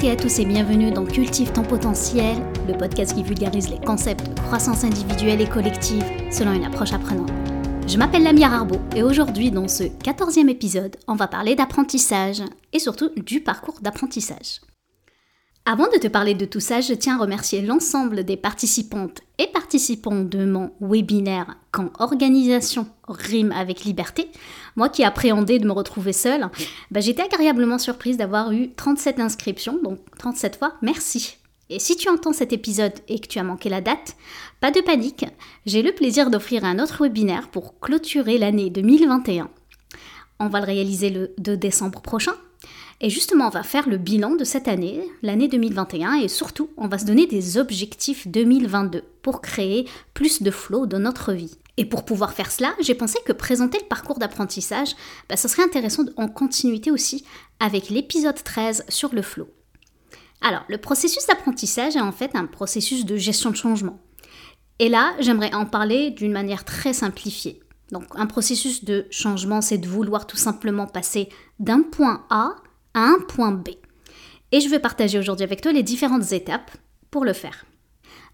toutes et à tous et bienvenue dans Cultive ton potentiel, le podcast qui vulgarise les concepts de croissance individuelle et collective selon une approche apprenante. Je m'appelle Lamia Arbo et aujourd'hui dans ce 14e épisode, on va parler d'apprentissage et surtout du parcours d'apprentissage. Avant de te parler de tout ça, je tiens à remercier l'ensemble des participantes et participants de mon webinaire Quand organisation rime avec liberté. Moi qui appréhendais de me retrouver seule, bah, j'étais agréablement surprise d'avoir eu 37 inscriptions, donc 37 fois, merci. Et si tu entends cet épisode et que tu as manqué la date, pas de panique, j'ai le plaisir d'offrir un autre webinaire pour clôturer l'année 2021. On va le réaliser le 2 décembre prochain et justement, on va faire le bilan de cette année, l'année 2021, et surtout, on va se donner des objectifs 2022 pour créer plus de flow dans notre vie. Et pour pouvoir faire cela, j'ai pensé que présenter le parcours d'apprentissage, bah, ce serait intéressant en continuité aussi avec l'épisode 13 sur le flow. Alors, le processus d'apprentissage est en fait un processus de gestion de changement. Et là, j'aimerais en parler d'une manière très simplifiée. Donc, un processus de changement, c'est de vouloir tout simplement passer d'un point A à un point B. Et je vais partager aujourd'hui avec toi les différentes étapes pour le faire.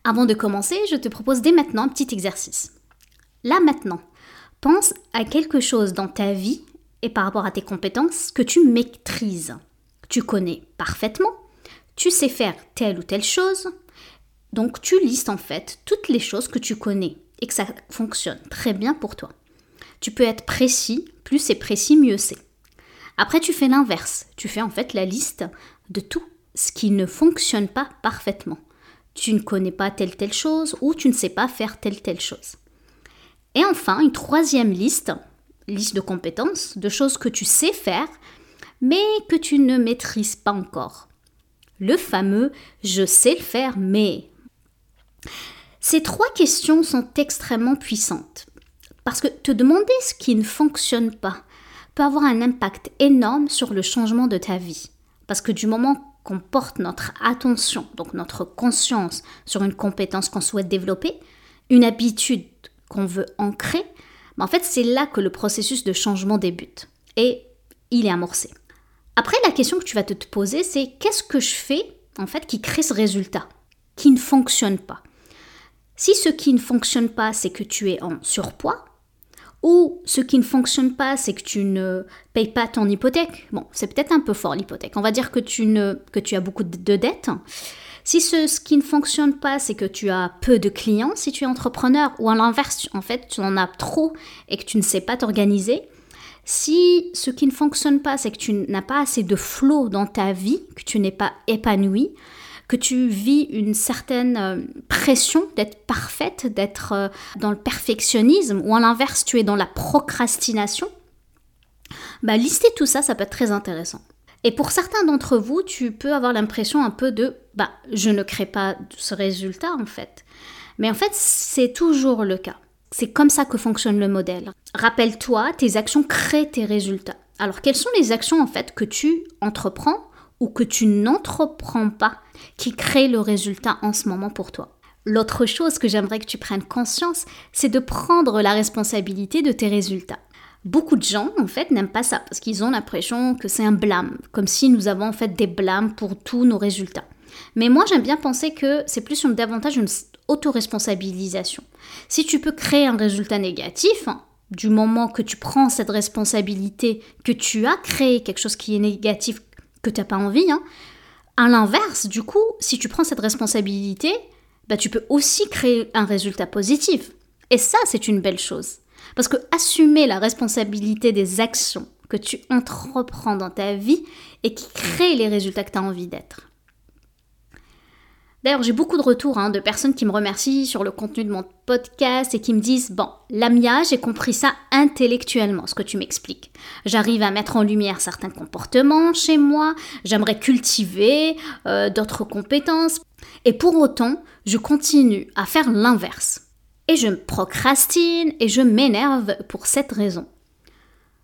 Avant de commencer, je te propose dès maintenant un petit exercice. Là maintenant, pense à quelque chose dans ta vie et par rapport à tes compétences que tu maîtrises. Tu connais parfaitement, tu sais faire telle ou telle chose, donc tu listes en fait toutes les choses que tu connais et que ça fonctionne très bien pour toi. Tu peux être précis, plus c'est précis, mieux c'est. Après, tu fais l'inverse. Tu fais en fait la liste de tout ce qui ne fonctionne pas parfaitement. Tu ne connais pas telle telle chose ou tu ne sais pas faire telle telle chose. Et enfin, une troisième liste, liste de compétences, de choses que tu sais faire, mais que tu ne maîtrises pas encore. Le fameux je sais le faire, mais... Ces trois questions sont extrêmement puissantes. Parce que te demander ce qui ne fonctionne pas, peut avoir un impact énorme sur le changement de ta vie. Parce que du moment qu'on porte notre attention, donc notre conscience sur une compétence qu'on souhaite développer, une habitude qu'on veut ancrer, ben, en fait c'est là que le processus de changement débute. Et il est amorcé. Après, la question que tu vas te poser, c'est qu'est-ce que je fais en fait qui crée ce résultat, qui ne fonctionne pas? Si ce qui ne fonctionne pas, c'est que tu es en surpoids, ou ce qui ne fonctionne pas, c'est que tu ne payes pas ton hypothèque. Bon, c'est peut-être un peu fort l'hypothèque. On va dire que tu, ne, que tu as beaucoup de dettes. Si ce, ce, qui ne fonctionne pas, c'est que tu as peu de clients si tu es entrepreneur, ou à l'inverse, en fait, tu en as trop et que tu ne sais pas t'organiser. Si ce qui ne fonctionne pas, c'est que tu n'as pas assez de flow dans ta vie, que tu n'es pas épanoui, que tu vis une certaine euh, pression d'être parfaite, d'être euh, dans le perfectionnisme, ou à l'inverse, tu es dans la procrastination, bah, lister tout ça, ça peut être très intéressant. Et pour certains d'entre vous, tu peux avoir l'impression un peu de bah, je ne crée pas ce résultat en fait. Mais en fait, c'est toujours le cas. C'est comme ça que fonctionne le modèle. Rappelle-toi, tes actions créent tes résultats. Alors, quelles sont les actions en fait que tu entreprends ou que tu n'entreprends pas? Qui crée le résultat en ce moment pour toi. L'autre chose que j'aimerais que tu prennes conscience, c'est de prendre la responsabilité de tes résultats. Beaucoup de gens, en fait, n'aiment pas ça parce qu'ils ont l'impression que c'est un blâme, comme si nous avons en fait des blâmes pour tous nos résultats. Mais moi, j'aime bien penser que c'est plus une, davantage une autoresponsabilisation. Si tu peux créer un résultat négatif, hein, du moment que tu prends cette responsabilité, que tu as créé quelque chose qui est négatif que tu n'as pas envie. Hein. À l'inverse, du coup, si tu prends cette responsabilité, bah, tu peux aussi créer un résultat positif. Et ça, c'est une belle chose. Parce que assumer la responsabilité des actions que tu entreprends dans ta vie et qui créent les résultats que tu as envie d'être. D'ailleurs, j'ai beaucoup de retours hein, de personnes qui me remercient sur le contenu de mon podcast et qui me disent Bon, Lamia, j'ai compris ça intellectuellement, ce que tu m'expliques. J'arrive à mettre en lumière certains comportements chez moi, j'aimerais cultiver euh, d'autres compétences. Et pour autant, je continue à faire l'inverse. Et je procrastine et je m'énerve pour cette raison.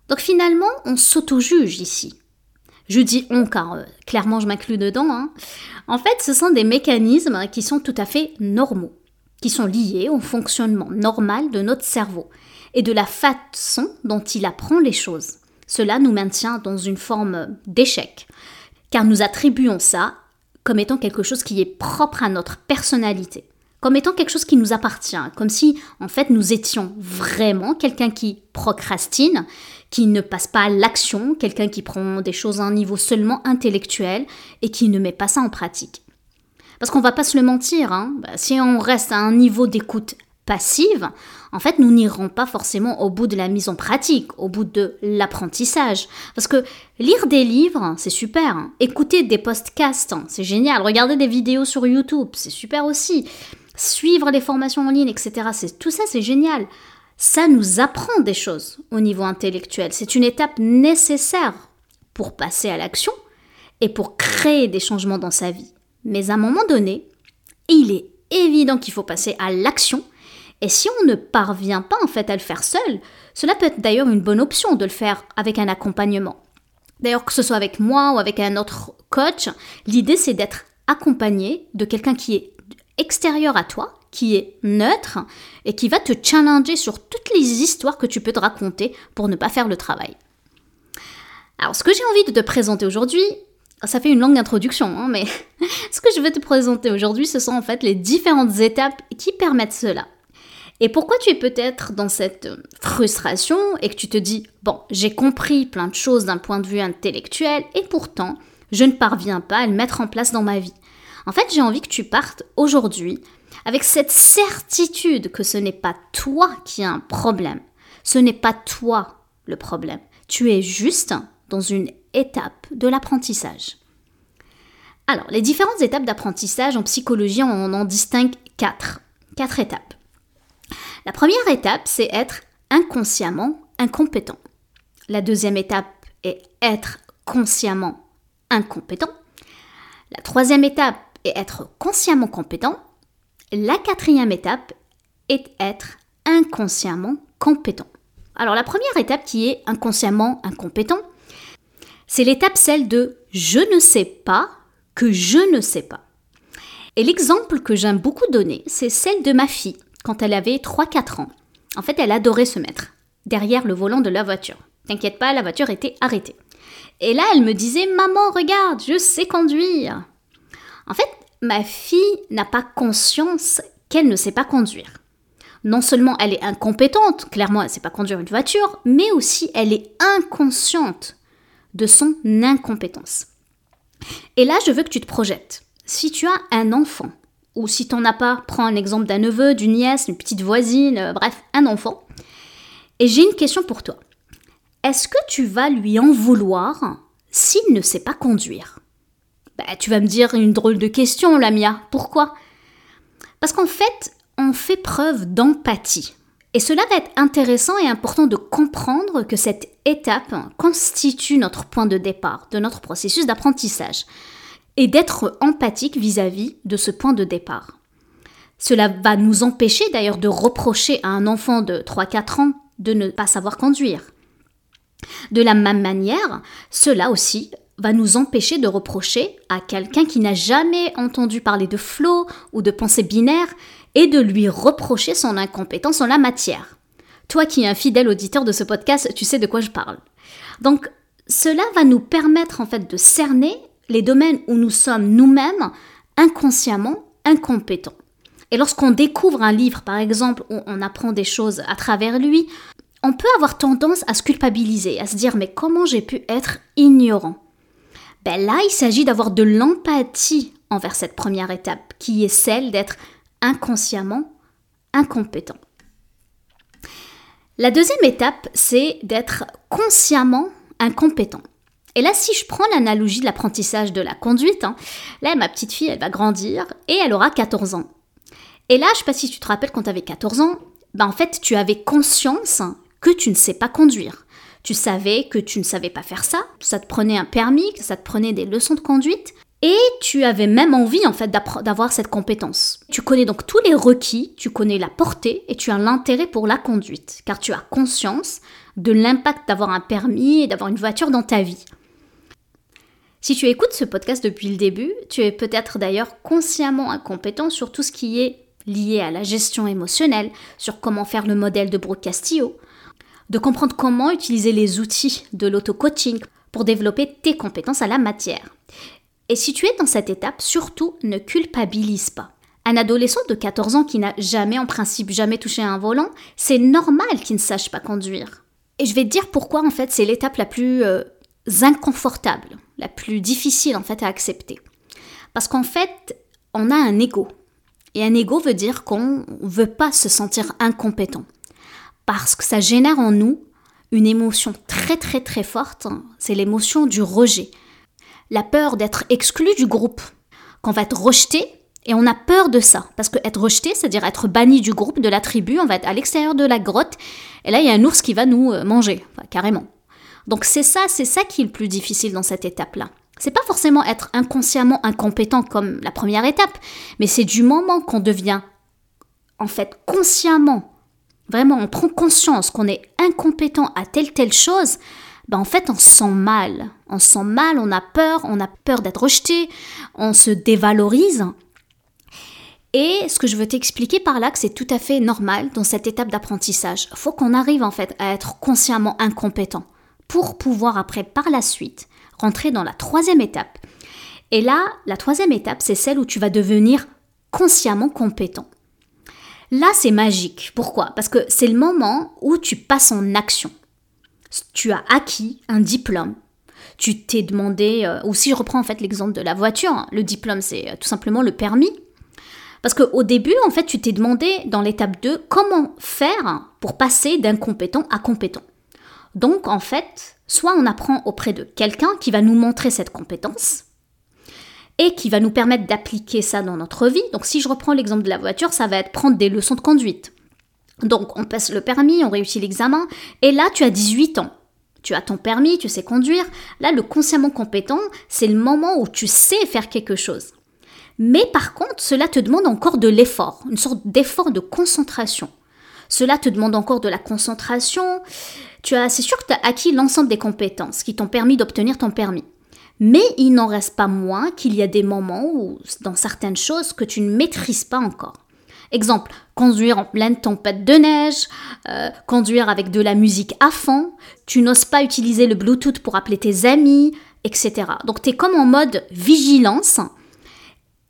Donc finalement, on s'auto-juge ici. Je dis on car euh, clairement je m'inclus dedans. Hein. En fait, ce sont des mécanismes qui sont tout à fait normaux, qui sont liés au fonctionnement normal de notre cerveau et de la façon dont il apprend les choses. Cela nous maintient dans une forme d'échec, car nous attribuons ça comme étant quelque chose qui est propre à notre personnalité, comme étant quelque chose qui nous appartient, comme si en fait nous étions vraiment quelqu'un qui procrastine, qui ne passe pas à l'action, quelqu'un qui prend des choses à un niveau seulement intellectuel et qui ne met pas ça en pratique. Parce qu'on va pas se le mentir, hein, bah, si on reste à un niveau d'écoute passive, en fait, nous n'irons pas forcément au bout de la mise en pratique, au bout de l'apprentissage. Parce que lire des livres, c'est super. Hein. Écouter des podcasts, hein, c'est génial. Regarder des vidéos sur YouTube, c'est super aussi. Suivre les formations en ligne, etc. C'est, tout ça, c'est génial. Ça nous apprend des choses au niveau intellectuel. C'est une étape nécessaire pour passer à l'action et pour créer des changements dans sa vie. Mais à un moment donné, il est évident qu'il faut passer à l'action et si on ne parvient pas en fait à le faire seul, cela peut être d'ailleurs une bonne option de le faire avec un accompagnement. D'ailleurs, que ce soit avec moi ou avec un autre coach, l'idée c'est d'être accompagné de quelqu'un qui est extérieur à toi, qui est neutre et qui va te challenger sur toutes les histoires que tu peux te raconter pour ne pas faire le travail. Alors, ce que j'ai envie de te présenter aujourd'hui, ça fait une longue introduction, hein, mais ce que je veux te présenter aujourd'hui, ce sont en fait les différentes étapes qui permettent cela. Et pourquoi tu es peut-être dans cette frustration et que tu te dis, bon, j'ai compris plein de choses d'un point de vue intellectuel et pourtant, je ne parviens pas à le mettre en place dans ma vie. En fait, j'ai envie que tu partes aujourd'hui avec cette certitude que ce n'est pas toi qui as un problème. Ce n'est pas toi le problème. Tu es juste dans une étape de l'apprentissage. Alors, les différentes étapes d'apprentissage en psychologie, on en distingue quatre. Quatre étapes. La première étape, c'est être inconsciemment incompétent. La deuxième étape est être consciemment incompétent. La troisième étape est être consciemment compétent. La quatrième étape est être inconsciemment compétent. Alors la première étape qui est inconsciemment incompétent, c'est l'étape celle de je ne sais pas que je ne sais pas. Et l'exemple que j'aime beaucoup donner, c'est celle de ma fille quand elle avait 3-4 ans. En fait, elle adorait se mettre derrière le volant de la voiture. T'inquiète pas, la voiture était arrêtée. Et là, elle me disait Maman, regarde, je sais conduire. En fait, ma fille n'a pas conscience qu'elle ne sait pas conduire. Non seulement elle est incompétente, clairement elle ne sait pas conduire une voiture, mais aussi elle est inconsciente de son incompétence. Et là, je veux que tu te projettes. Si tu as un enfant ou si t'en as pas, prends un exemple d'un neveu, d'une nièce, une petite voisine, euh, bref, un enfant. Et j'ai une question pour toi. Est-ce que tu vas lui en vouloir s'il ne sait pas conduire? Bah, Tu vas me dire une drôle de question, Lamia. Pourquoi? Parce qu'en fait, on fait preuve d'empathie. Et cela va être intéressant et important de comprendre que cette étape constitue notre point de départ de notre processus d'apprentissage et d'être empathique vis-à-vis de ce point de départ. Cela va nous empêcher d'ailleurs de reprocher à un enfant de 3-4 ans de ne pas savoir conduire. De la même manière, cela aussi va nous empêcher de reprocher à quelqu'un qui n'a jamais entendu parler de flow ou de pensée binaire et de lui reprocher son incompétence en la matière. Toi qui es un fidèle auditeur de ce podcast, tu sais de quoi je parle. Donc, cela va nous permettre en fait de cerner les domaines où nous sommes nous-mêmes inconsciemment incompétents. Et lorsqu'on découvre un livre, par exemple, où on apprend des choses à travers lui, on peut avoir tendance à se culpabiliser, à se dire mais comment j'ai pu être ignorant? Ben là, il s'agit d'avoir de l'empathie envers cette première étape, qui est celle d'être inconsciemment incompétent. La deuxième étape, c'est d'être consciemment incompétent. Et là, si je prends l'analogie de l'apprentissage de la conduite, hein, là, ma petite fille, elle va grandir et elle aura 14 ans. Et là, je sais pas si tu te rappelles quand tu avais 14 ans, ben en fait, tu avais conscience que tu ne sais pas conduire. Tu savais que tu ne savais pas faire ça, ça te prenait un permis, que ça te prenait des leçons de conduite, et tu avais même envie en fait d'avoir cette compétence. Tu connais donc tous les requis, tu connais la portée et tu as l'intérêt pour la conduite, car tu as conscience de l'impact d'avoir un permis et d'avoir une voiture dans ta vie. Si tu écoutes ce podcast depuis le début, tu es peut-être d'ailleurs consciemment incompétent sur tout ce qui est lié à la gestion émotionnelle, sur comment faire le modèle de Brooke Castillo, de comprendre comment utiliser les outils de l'auto-coaching pour développer tes compétences à la matière. Et si tu es dans cette étape, surtout ne culpabilise pas. Un adolescent de 14 ans qui n'a jamais, en principe, jamais touché un volant, c'est normal qu'il ne sache pas conduire. Et je vais te dire pourquoi, en fait, c'est l'étape la plus euh, inconfortable, la plus difficile, en fait, à accepter. Parce qu'en fait, on a un ego. Et un ego veut dire qu'on ne veut pas se sentir incompétent. Parce que ça génère en nous une émotion très très très forte, c'est l'émotion du rejet. La peur d'être exclu du groupe, qu'on va être rejeté, et on a peur de ça. Parce que être rejeté, c'est-à-dire être banni du groupe, de la tribu, on va être à l'extérieur de la grotte, et là il y a un ours qui va nous euh, manger, carrément. Donc c'est ça, c'est ça qui est le plus difficile dans cette étape-là. C'est pas forcément être inconsciemment incompétent comme la première étape, mais c'est du moment qu'on devient en fait consciemment, vraiment on prend conscience qu'on est incompétent à telle telle chose, ben en fait on se sent mal. On se sent mal, on a peur, on a peur d'être rejeté, on se dévalorise. Et ce que je veux t'expliquer par là, que c'est tout à fait normal dans cette étape d'apprentissage. Faut qu'on arrive en fait à être consciemment incompétent pour pouvoir après par la suite rentrer dans la troisième étape. Et là, la troisième étape, c'est celle où tu vas devenir consciemment compétent. Là, c'est magique. Pourquoi? Parce que c'est le moment où tu passes en action. Tu as acquis un diplôme. Tu t'es demandé, euh, ou si je reprends en fait l'exemple de la voiture, hein, le diplôme c'est euh, tout simplement le permis. Parce qu'au début, en fait, tu t'es demandé dans l'étape 2 comment faire pour passer d'incompétent à compétent. Donc, en fait, soit on apprend auprès de quelqu'un qui va nous montrer cette compétence et qui va nous permettre d'appliquer ça dans notre vie. Donc, si je reprends l'exemple de la voiture, ça va être prendre des leçons de conduite. Donc, on passe le permis, on réussit l'examen, et là, tu as 18 ans. Tu as ton permis, tu sais conduire. Là, le consciemment compétent, c'est le moment où tu sais faire quelque chose. Mais par contre, cela te demande encore de l'effort, une sorte d'effort de concentration. Cela te demande encore de la concentration. Tu as, c'est sûr que tu as acquis l'ensemble des compétences qui t'ont permis d'obtenir ton permis. Mais il n'en reste pas moins qu'il y a des moments où, dans certaines choses, que tu ne maîtrises pas encore. Exemple, conduire en pleine tempête de neige, euh, conduire avec de la musique à fond, tu n'oses pas utiliser le Bluetooth pour appeler tes amis, etc. Donc tu es comme en mode vigilance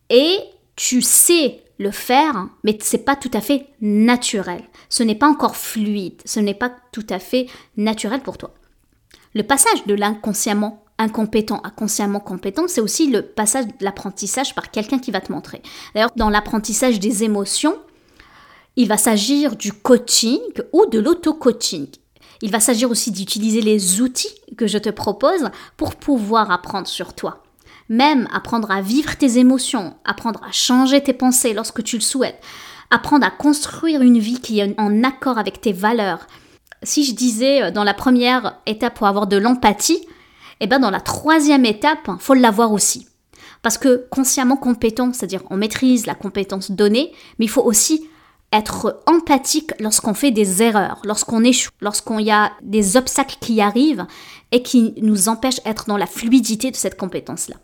et tu sais le faire, mais c'est pas tout à fait naturel. Ce n'est pas encore fluide, ce n'est pas tout à fait naturel pour toi. Le passage de l'inconsciemment incompétent à consciemment compétent, c'est aussi le passage de l'apprentissage par quelqu'un qui va te montrer. D'ailleurs, dans l'apprentissage des émotions, il va s'agir du coaching ou de l'auto-coaching. Il va s'agir aussi d'utiliser les outils que je te propose pour pouvoir apprendre sur toi. Même apprendre à vivre tes émotions, apprendre à changer tes pensées lorsque tu le souhaites, apprendre à construire une vie qui est en accord avec tes valeurs. Si je disais euh, dans la première étape pour avoir de l'empathie, eh ben dans la troisième étape, faut l'avoir aussi. Parce que consciemment compétent, c'est-à-dire on maîtrise la compétence donnée, mais il faut aussi être empathique lorsqu'on fait des erreurs, lorsqu'on échoue, lorsqu'on y a des obstacles qui arrivent et qui nous empêchent d'être dans la fluidité de cette compétence-là.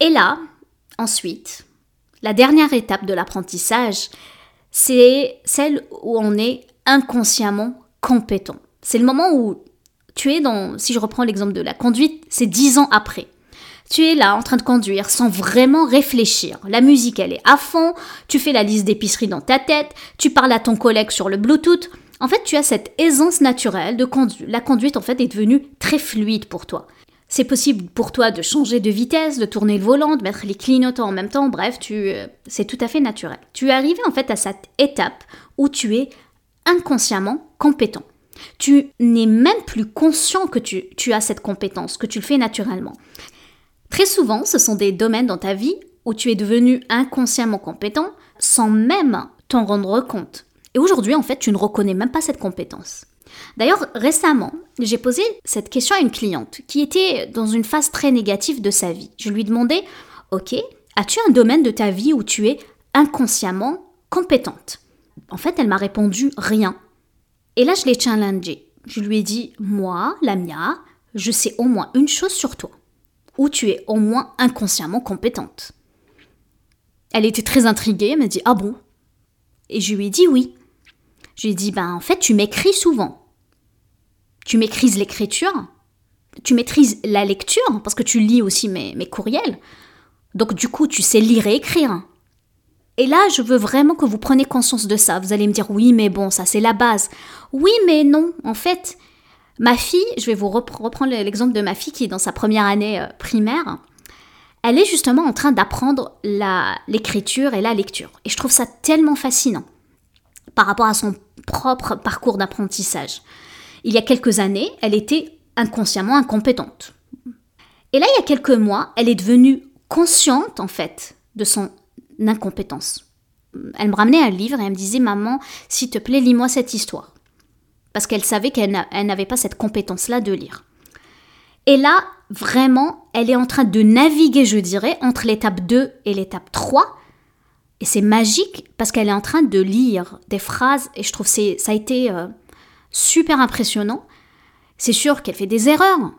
Et là, ensuite, la dernière étape de l'apprentissage, c'est celle où on est inconsciemment compétent. C'est le moment où tu es dans, si je reprends l'exemple de la conduite, c'est dix ans après. Tu es là en train de conduire sans vraiment réfléchir. La musique, elle est à fond, tu fais la liste d'épicerie dans ta tête, tu parles à ton collègue sur le Bluetooth. En fait, tu as cette aisance naturelle de conduire. La conduite, en fait, est devenue très fluide pour toi. C'est possible pour toi de changer de vitesse, de tourner le volant, de mettre les clignotants en même temps, bref, tu, euh, c'est tout à fait naturel. Tu es arrivé en fait à cette étape où tu es inconsciemment compétent. Tu n'es même plus conscient que tu, tu as cette compétence, que tu le fais naturellement. Très souvent, ce sont des domaines dans ta vie où tu es devenu inconsciemment compétent sans même t'en rendre compte. Et aujourd'hui, en fait, tu ne reconnais même pas cette compétence. D'ailleurs, récemment, j'ai posé cette question à une cliente qui était dans une phase très négative de sa vie. Je lui demandais, ok, as-tu un domaine de ta vie où tu es inconsciemment compétente? En fait, elle m'a répondu rien. Et là, je l'ai challengée. Je lui ai dit, moi, Lamia, je sais au moins une chose sur toi, où tu es au moins inconsciemment compétente. Elle était très intriguée, elle m'a dit, ah bon? Et je lui ai dit oui. Je lui ai dit, ben en fait, tu m'écris souvent. Tu maîtrises l'écriture tu maîtrises la lecture, parce que tu lis aussi mes courriels. Donc du coup, tu sais lire et écrire. Et là, je veux vraiment que vous preniez conscience de ça. Vous allez me dire, oui, mais bon, ça c'est la base. Oui, mais non. En fait, ma fille, je vais vous reprendre l'exemple de ma fille qui est dans sa première année euh, primaire. Elle est justement en train d'apprendre l'écriture et la lecture. Et je trouve ça tellement fascinant par rapport à son propre parcours d'apprentissage. Il y a quelques années, elle était inconsciemment incompétente. Et là, il y a quelques mois, elle est devenue consciente, en fait, de son incompétence. Elle me ramenait un livre et elle me disait Maman, s'il te plaît, lis-moi cette histoire. Parce qu'elle savait qu'elle n'avait pas cette compétence-là de lire. Et là, vraiment, elle est en train de naviguer, je dirais, entre l'étape 2 et l'étape 3. Et c'est magique parce qu'elle est en train de lire des phrases et je trouve que ça a été euh, super impressionnant. C'est sûr qu'elle fait des erreurs,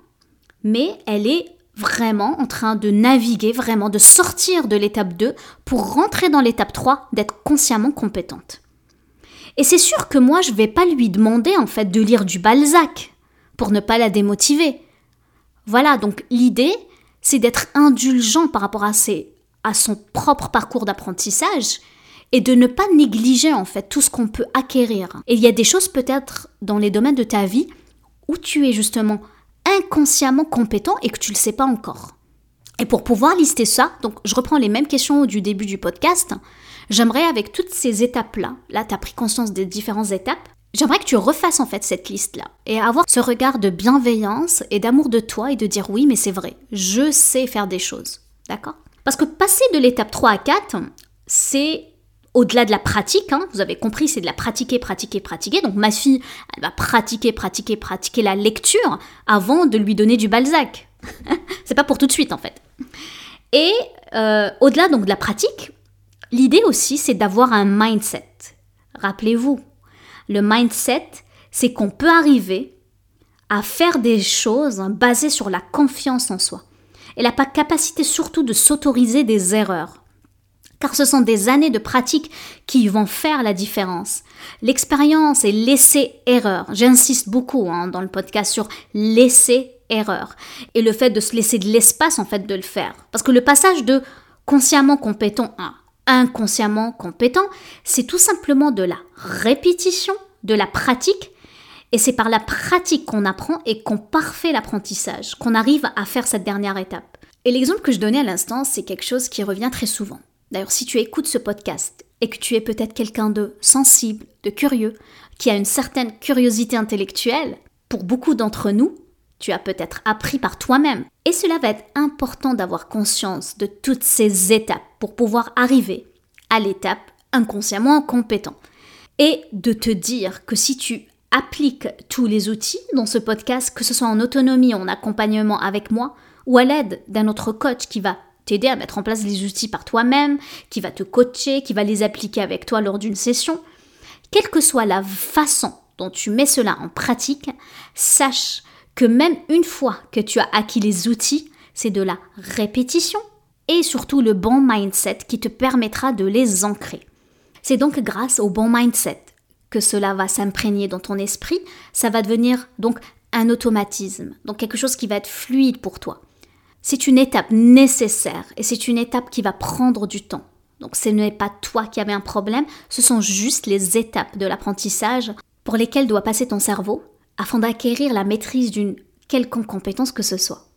mais elle est vraiment en train de naviguer, vraiment de sortir de l'étape 2 pour rentrer dans l'étape 3, d'être consciemment compétente. Et c'est sûr que moi, je vais pas lui demander en fait de lire du Balzac pour ne pas la démotiver. Voilà, donc l'idée, c'est d'être indulgent par rapport à, ses, à son propre parcours d'apprentissage et de ne pas négliger en fait tout ce qu'on peut acquérir. Et il y a des choses peut-être dans les domaines de ta vie où tu es justement inconsciemment compétent et que tu ne le sais pas encore. Et pour pouvoir lister ça, donc je reprends les mêmes questions du début du podcast, j'aimerais avec toutes ces étapes-là, là, tu as pris conscience des différentes étapes, j'aimerais que tu refasses en fait cette liste-là et avoir ce regard de bienveillance et d'amour de toi et de dire oui, mais c'est vrai, je sais faire des choses. D'accord? Parce que passer de l'étape 3 à 4, c'est au-delà de la pratique, hein, vous avez compris, c'est de la pratiquer, pratiquer, pratiquer. Donc ma fille, elle va pratiquer, pratiquer, pratiquer la lecture avant de lui donner du Balzac. c'est pas pour tout de suite en fait. Et euh, au-delà donc de la pratique, l'idée aussi c'est d'avoir un mindset. Rappelez-vous, le mindset, c'est qu'on peut arriver à faire des choses basées sur la confiance en soi et la capacité surtout de s'autoriser des erreurs car ce sont des années de pratique qui vont faire la différence. L'expérience et l'essai-erreur. J'insiste beaucoup hein, dans le podcast sur l'essai-erreur et le fait de se laisser de l'espace en fait de le faire. Parce que le passage de consciemment compétent à inconsciemment compétent, c'est tout simplement de la répétition, de la pratique et c'est par la pratique qu'on apprend et qu'on parfait l'apprentissage, qu'on arrive à faire cette dernière étape. Et l'exemple que je donnais à l'instant, c'est quelque chose qui revient très souvent. D'ailleurs, si tu écoutes ce podcast et que tu es peut-être quelqu'un de sensible, de curieux, qui a une certaine curiosité intellectuelle, pour beaucoup d'entre nous, tu as peut-être appris par toi-même. Et cela va être important d'avoir conscience de toutes ces étapes pour pouvoir arriver à l'étape inconsciemment compétent. Et de te dire que si tu appliques tous les outils dans ce podcast, que ce soit en autonomie, en accompagnement avec moi, ou à l'aide d'un autre coach qui va t'aider à mettre en place les outils par toi-même, qui va te coacher, qui va les appliquer avec toi lors d'une session. Quelle que soit la façon dont tu mets cela en pratique, sache que même une fois que tu as acquis les outils, c'est de la répétition et surtout le bon mindset qui te permettra de les ancrer. C'est donc grâce au bon mindset que cela va s'imprégner dans ton esprit, ça va devenir donc un automatisme, donc quelque chose qui va être fluide pour toi. C'est une étape nécessaire et c'est une étape qui va prendre du temps. Donc ce n'est pas toi qui avais un problème, ce sont juste les étapes de l'apprentissage pour lesquelles doit passer ton cerveau afin d'acquérir la maîtrise d'une quelconque compétence que ce soit.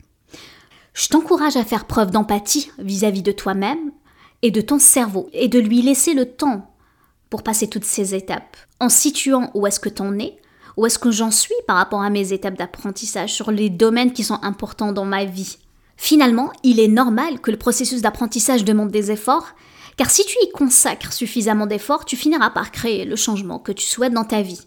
Je t'encourage à faire preuve d'empathie vis-à-vis de toi-même et de ton cerveau et de lui laisser le temps pour passer toutes ces étapes en situant où est-ce que tu en es, où est-ce que j'en suis par rapport à mes étapes d'apprentissage sur les domaines qui sont importants dans ma vie Finalement, il est normal que le processus d'apprentissage demande des efforts, car si tu y consacres suffisamment d'efforts, tu finiras par créer le changement que tu souhaites dans ta vie.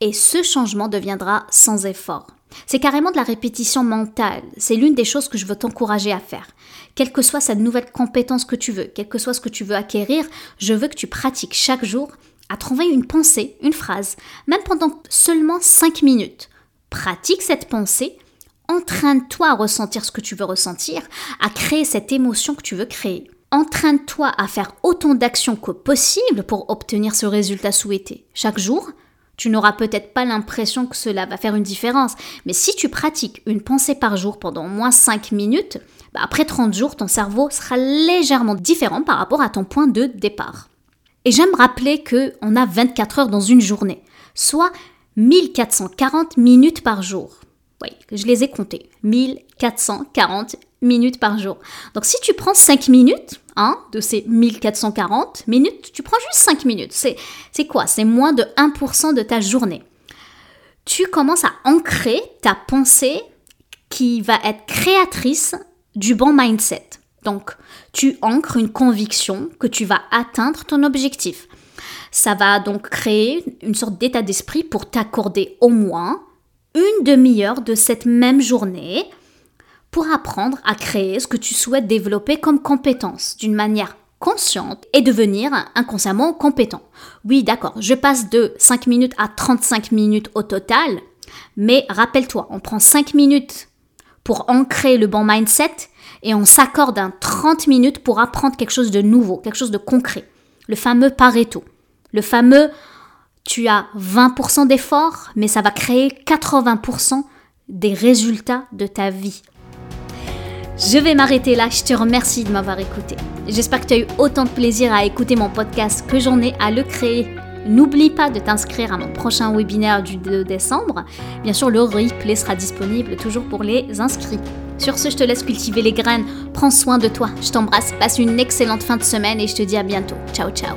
Et ce changement deviendra sans effort. C'est carrément de la répétition mentale. C'est l'une des choses que je veux t'encourager à faire. Quelle que soit cette nouvelle compétence que tu veux, quel que soit ce que tu veux acquérir, je veux que tu pratiques chaque jour à trouver une pensée, une phrase, même pendant seulement 5 minutes. Pratique cette pensée entraîne-toi à ressentir ce que tu veux ressentir, à créer cette émotion que tu veux créer. Entraîne-toi à faire autant d'actions que possible pour obtenir ce résultat souhaité. Chaque jour, Tu n'auras peut-être pas l'impression que cela va faire une différence, mais si tu pratiques une pensée par jour pendant au moins 5 minutes, bah, après 30 jours, ton cerveau sera légèrement différent par rapport à ton point de départ. Et j'aime rappeler qu'on a 24 heures dans une journée, soit 1440 minutes par jour. Oui, je les ai comptées. 1440 minutes par jour. Donc si tu prends 5 minutes, hein, de ces 1440 minutes, tu prends juste 5 minutes. C'est quoi? C'est moins de 1% de ta journée. Tu commences à ancrer ta pensée qui va être créatrice du bon mindset. Donc, tu ancres une conviction que tu vas atteindre ton objectif. Ça va donc créer une sorte d'état d'esprit pour t'accorder au moins une demi-heure de cette même journée pour apprendre à créer ce que tu souhaites développer comme compétence d'une manière consciente et devenir inconsciemment compétent. Oui, d'accord, je passe de 5 minutes à 35 minutes au total, mais rappelle-toi, on prend 5 minutes pour ancrer le bon mindset et on s'accorde un 30 minutes pour apprendre quelque chose de nouveau, quelque chose de concret. Le fameux Pareto. Le fameux tu as 20% d'efforts, mais ça va créer 80% des résultats de ta vie. Je vais m'arrêter là, je te remercie de m'avoir écouté. J'espère que tu as eu autant de plaisir à écouter mon podcast que j'en ai à le créer. N'oublie pas de t'inscrire à mon prochain webinaire du 2 décembre. Bien sûr, le replay sera disponible toujours pour les inscrits. Sur ce, je te laisse cultiver les graines. Prends soin de toi. Je t'embrasse. Passe une excellente fin de semaine et je te dis à bientôt. Ciao, ciao.